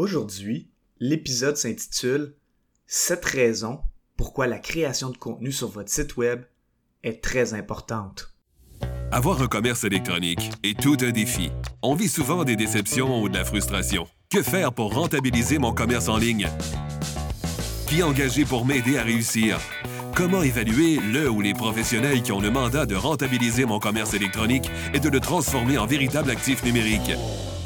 Aujourd'hui, l'épisode s'intitule 7 raisons pourquoi la création de contenu sur votre site web est très importante. Avoir un commerce électronique est tout un défi. On vit souvent des déceptions ou de la frustration. Que faire pour rentabiliser mon commerce en ligne? Qui engager pour m'aider à réussir? Comment évaluer le ou les professionnels qui ont le mandat de rentabiliser mon commerce électronique et de le transformer en véritable actif numérique?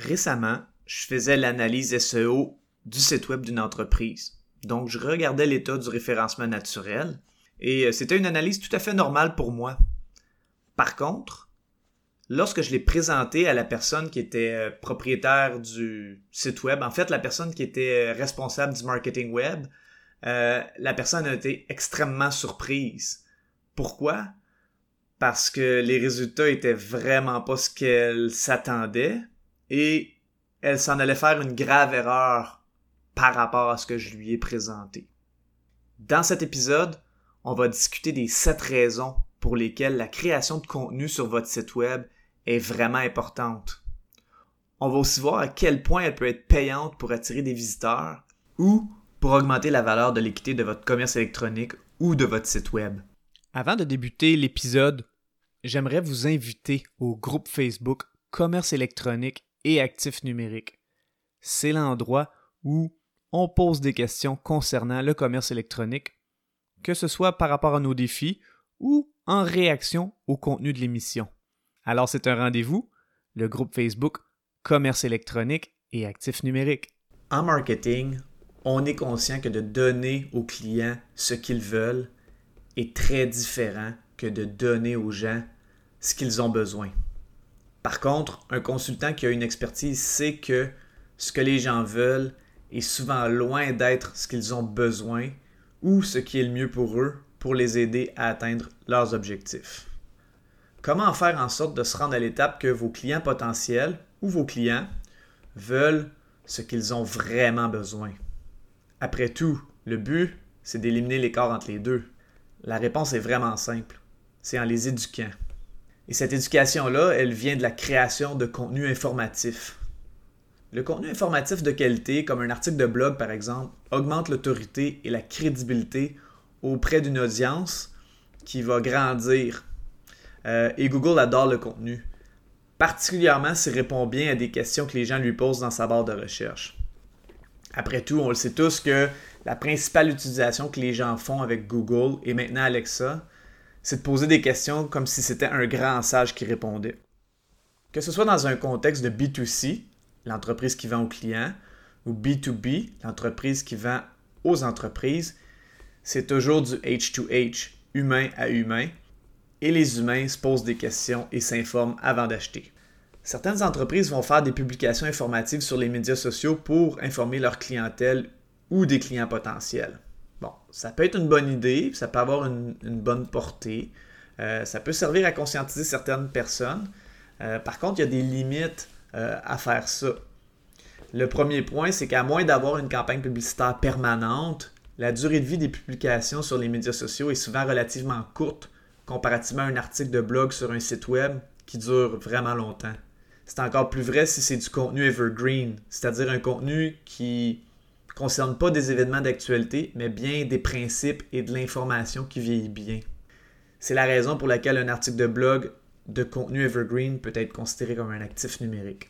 Récemment, je faisais l'analyse SEO du site web d'une entreprise. Donc, je regardais l'état du référencement naturel et euh, c'était une analyse tout à fait normale pour moi. Par contre, lorsque je l'ai présenté à la personne qui était euh, propriétaire du site web, en fait, la personne qui était euh, responsable du marketing web, la personne a été extrêmement surprise. Pourquoi? Parce que les résultats étaient vraiment pas ce qu'elle s'attendait et elle s'en allait faire une grave erreur par rapport à ce que je lui ai présenté. Dans cet épisode, on va discuter des sept raisons pour lesquelles la création de contenu sur votre site web est vraiment importante. On va aussi voir à quel point elle peut être payante pour attirer des visiteurs ou pour augmenter la valeur de l'équité de votre commerce électronique ou de votre site web. Avant de débuter l'épisode, j'aimerais vous inviter au groupe Facebook Commerce électronique et actifs numériques. C'est l'endroit où on pose des questions concernant le commerce électronique, que ce soit par rapport à nos défis ou en réaction au contenu de l'émission. Alors c'est un rendez-vous, le groupe Facebook Commerce électronique et actifs numériques. En marketing, on est conscient que de donner aux clients ce qu'ils veulent est très différent que de donner aux gens ce qu'ils ont besoin. Par contre, un consultant qui a une expertise sait que ce que les gens veulent est souvent loin d'être ce qu'ils ont besoin ou ce qui est le mieux pour eux pour les aider à atteindre leurs objectifs. Comment faire en sorte de se rendre à l'étape que vos clients potentiels ou vos clients veulent ce qu'ils ont vraiment besoin? Après tout, le but, c'est d'éliminer l'écart entre les deux. La réponse est vraiment simple. C'est en les éduquant. Et cette éducation-là, elle vient de la création de contenu informatif. Le contenu informatif de qualité, comme un article de blog par exemple, augmente l'autorité et la crédibilité auprès d'une audience qui va grandir. Euh, et Google adore le contenu, particulièrement s'il répond bien à des questions que les gens lui posent dans sa barre de recherche. Après tout, on le sait tous que la principale utilisation que les gens font avec Google et maintenant Alexa, c'est de poser des questions comme si c'était un grand sage qui répondait. Que ce soit dans un contexte de B2C, l'entreprise qui vend aux clients, ou B2B, l'entreprise qui vend aux entreprises, c'est toujours du H2H, humain à humain, et les humains se posent des questions et s'informent avant d'acheter. Certaines entreprises vont faire des publications informatives sur les médias sociaux pour informer leur clientèle ou des clients potentiels. Bon, ça peut être une bonne idée, ça peut avoir une, bonne portée, euh, ça peut servir à conscientiser certaines personnes. Euh, par contre, il y a des limites euh, à faire ça. Le premier point, c'est qu'à moins d'avoir une campagne publicitaire permanente, la durée de vie des publications sur les médias sociaux est souvent relativement courte comparativement à un article de blog sur un site web qui dure vraiment longtemps. C'est encore plus vrai si c'est du contenu evergreen, c'est-à-dire un contenu qui concerne pas des événements d'actualité, mais bien des principes et de l'information qui vieillit bien. C'est la raison pour laquelle un article de blog de contenu evergreen peut être considéré comme un actif numérique.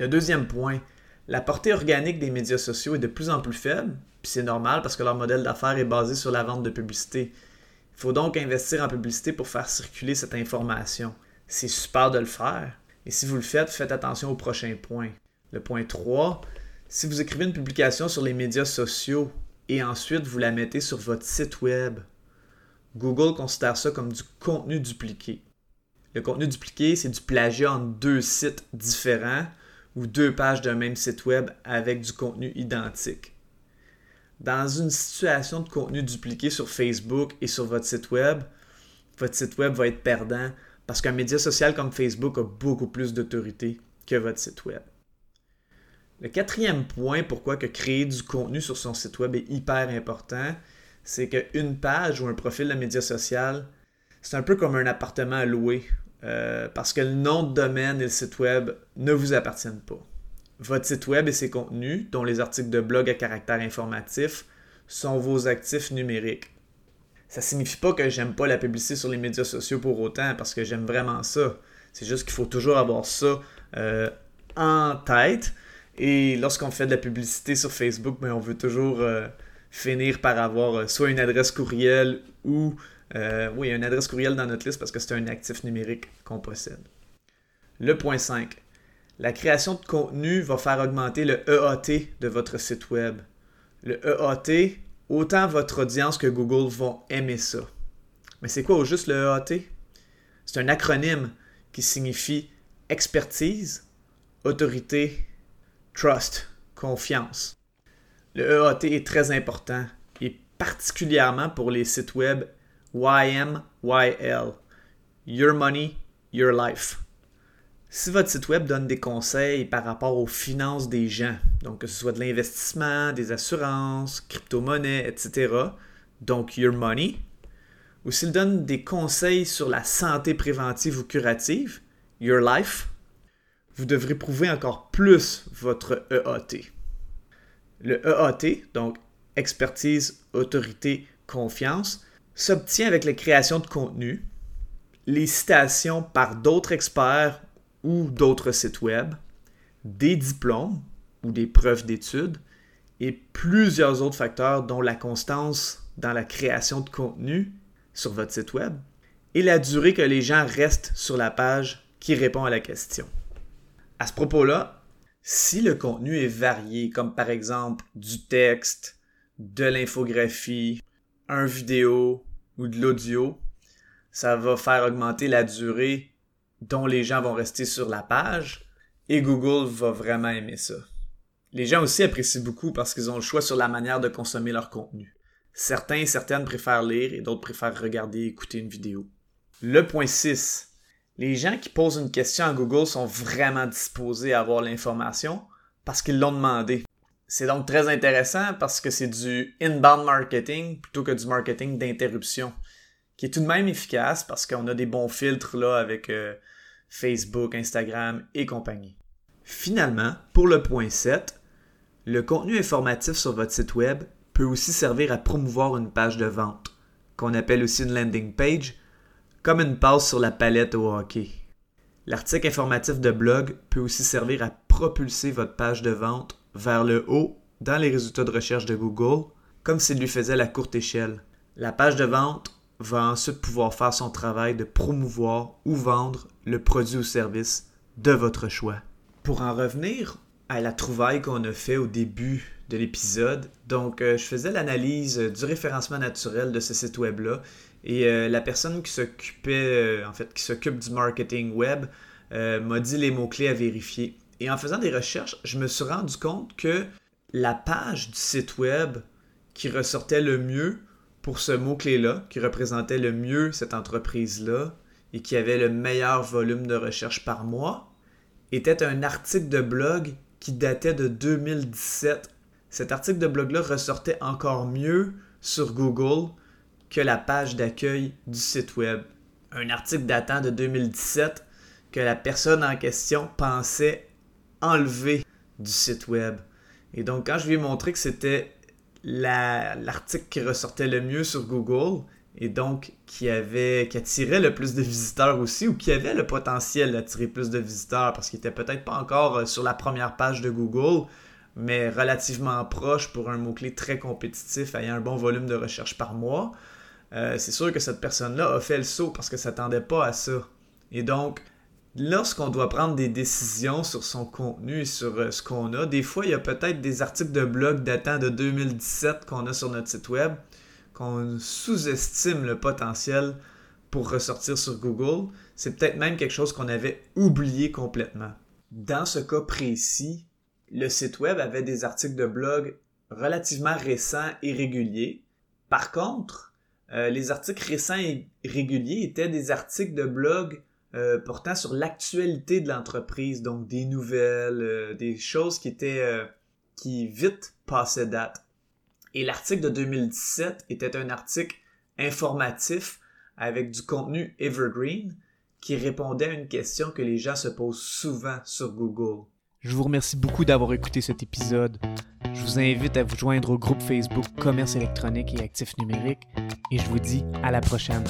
Le deuxième point, la portée organique des médias sociaux est de plus en plus faible, puis c'est normal parce que leur modèle d'affaires est basé sur la vente de publicité. Il faut donc investir en publicité pour faire circuler cette information. C'est super de le faire. Et si vous le faites, faites attention au prochain point. Le point 3, si vous écrivez une publication sur les médias sociaux et ensuite vous la mettez sur votre site web, Google considère ça comme du contenu dupliqué. Le contenu dupliqué, c'est du plagiat entre deux sites différents ou deux pages d'un même site web avec du contenu identique. Dans une situation de contenu dupliqué sur Facebook et sur votre site web, votre site web va être perdant parce qu'un média social comme Facebook a beaucoup plus d'autorité que votre site web. Le quatrième point pourquoi que créer du contenu sur son site web est hyper important, c'est qu'une page ou un profil de média social, c'est un peu comme un appartement à louer euh, parce que le nom de domaine et le site web ne vous appartiennent pas. Votre site web et ses contenus, dont les articles de blog à caractère informatif, sont vos actifs numériques. Ça signifie pas que j'aime pas la publicité sur les médias sociaux pour autant, parce que j'aime vraiment ça. C'est juste qu'il faut toujours avoir ça euh, en tête. Et lorsqu'on fait de la publicité sur Facebook, ben, on veut toujours euh, finir par avoir soit une adresse courriel ou euh, oui, une adresse courriel dans notre liste parce que c'est un actif numérique qu'on possède. Le point 5. La création de contenu va faire augmenter le EAT de votre site web. Le EAT, autant votre audience que Google vont aimer ça. Mais c'est quoi au juste le EAT? C'est un acronyme qui signifie expertise, autorité, trust, confiance. Le EAT est très important et particulièrement pour les sites web YMYL. Your Money, Your Life. Si votre site web donne des conseils par rapport aux finances des gens, donc que ce soit de l'investissement, des assurances, crypto-monnaies, etc., donc Your Money, ou s'il donne des conseils sur la santé préventive ou curative, Your Life, vous devrez prouver encore plus votre EAT. Le EAT, donc expertise, autorité, confiance, s'obtient avec la création de contenu, les citations par d'autres experts ou d'autres sites web, des diplômes ou des preuves d'études et plusieurs autres facteurs dont la constance dans la création de contenu sur votre site web et la durée que les gens restent sur la page qui répond à la question. À ce propos-là, si le contenu est varié, comme par exemple du texte, de l'infographie, un vidéo, ou de l'audio, ça va faire augmenter la durée dont les gens vont rester sur la page et Google va vraiment aimer ça. Les gens aussi apprécient beaucoup parce qu'ils ont le choix sur la manière de consommer leur contenu. Certains et certaines préfèrent lire et d'autres préfèrent regarder et écouter une vidéo. Le point 6. Les gens qui posent une question à Google sont vraiment disposés à avoir l'information parce qu'ils l'ont demandé. C'est donc très intéressant parce que c'est du inbound marketing plutôt que du marketing d'interruption, qui est tout de même efficace parce qu'on a des bons filtres là avec euh, Facebook, Instagram et compagnie. Finalement, pour le point 7, le contenu informatif sur votre site web peut aussi servir à promouvoir une page de vente, qu'on appelle aussi une landing page, comme une passe sur la palette au hockey. L'article informatif de blog peut aussi servir à propulser votre page de vente vers le haut dans les résultats de recherche de Google, comme s'il lui faisait la courte échelle. La page de vente va ensuite pouvoir faire son travail de promouvoir ou vendre le produit ou service de votre choix. Pour en revenir à la trouvaille qu'on a fait au début de l'épisode, donc euh, je faisais l'analyse du référencement naturel de ce site web-là et euh, la personne qui s'occupait, euh, en fait, qui s'occupe du marketing web m'a dit les mots-clés à vérifier. Et en faisant des recherches, je me suis rendu compte que la page du site web qui ressortait le mieux pour ce mot-clé-là, qui représentait le mieux cette entreprise-là et qui avait le meilleur volume de recherche par mois, était un article de blog qui datait de 2017. Cet article de blog-là ressortait encore mieux sur Google que la page d'accueil du site web. Un article datant de 2017 que la personne en question pensait enlevé du site web. Et donc, quand je lui ai montré que c'était l'article qui ressortait le mieux sur Google, et donc qui avait qui attirait le plus de visiteurs aussi, ou qui avait le potentiel d'attirer plus de visiteurs, parce qu'il était peut-être pas encore euh, sur la première page de Google, mais relativement proche pour un mot-clé très compétitif ayant un bon volume de recherche par mois, euh, c'est sûr que cette personne-là a fait le saut parce que ça s'attendait pas à ça. Et donc, lorsqu'on doit prendre des décisions sur son contenu et sur euh, ce qu'on a, des fois, il y a peut-être des articles de blog datant de 2017 qu'on a sur notre site web, qu'on sous-estime le potentiel pour ressortir sur Google. C'est peut-être même quelque chose qu'on avait oublié complètement. dans ce cas précis, le site web avait des articles de blog relativement récents et réguliers. Par contre, euh, les articles récents et réguliers étaient des articles de blog euh, portant sur l'actualité de l'entreprise, donc des nouvelles, euh, des choses qui étaient qui vite passaient date. Et l'article de 2017 était un article informatif avec du contenu evergreen qui répondait à une question que les gens se posent souvent sur Google. Je vous remercie beaucoup d'avoir écouté cet épisode. Je vous invite à vous joindre au groupe Facebook Commerce électronique et actifs numériques et je vous dis à la prochaine.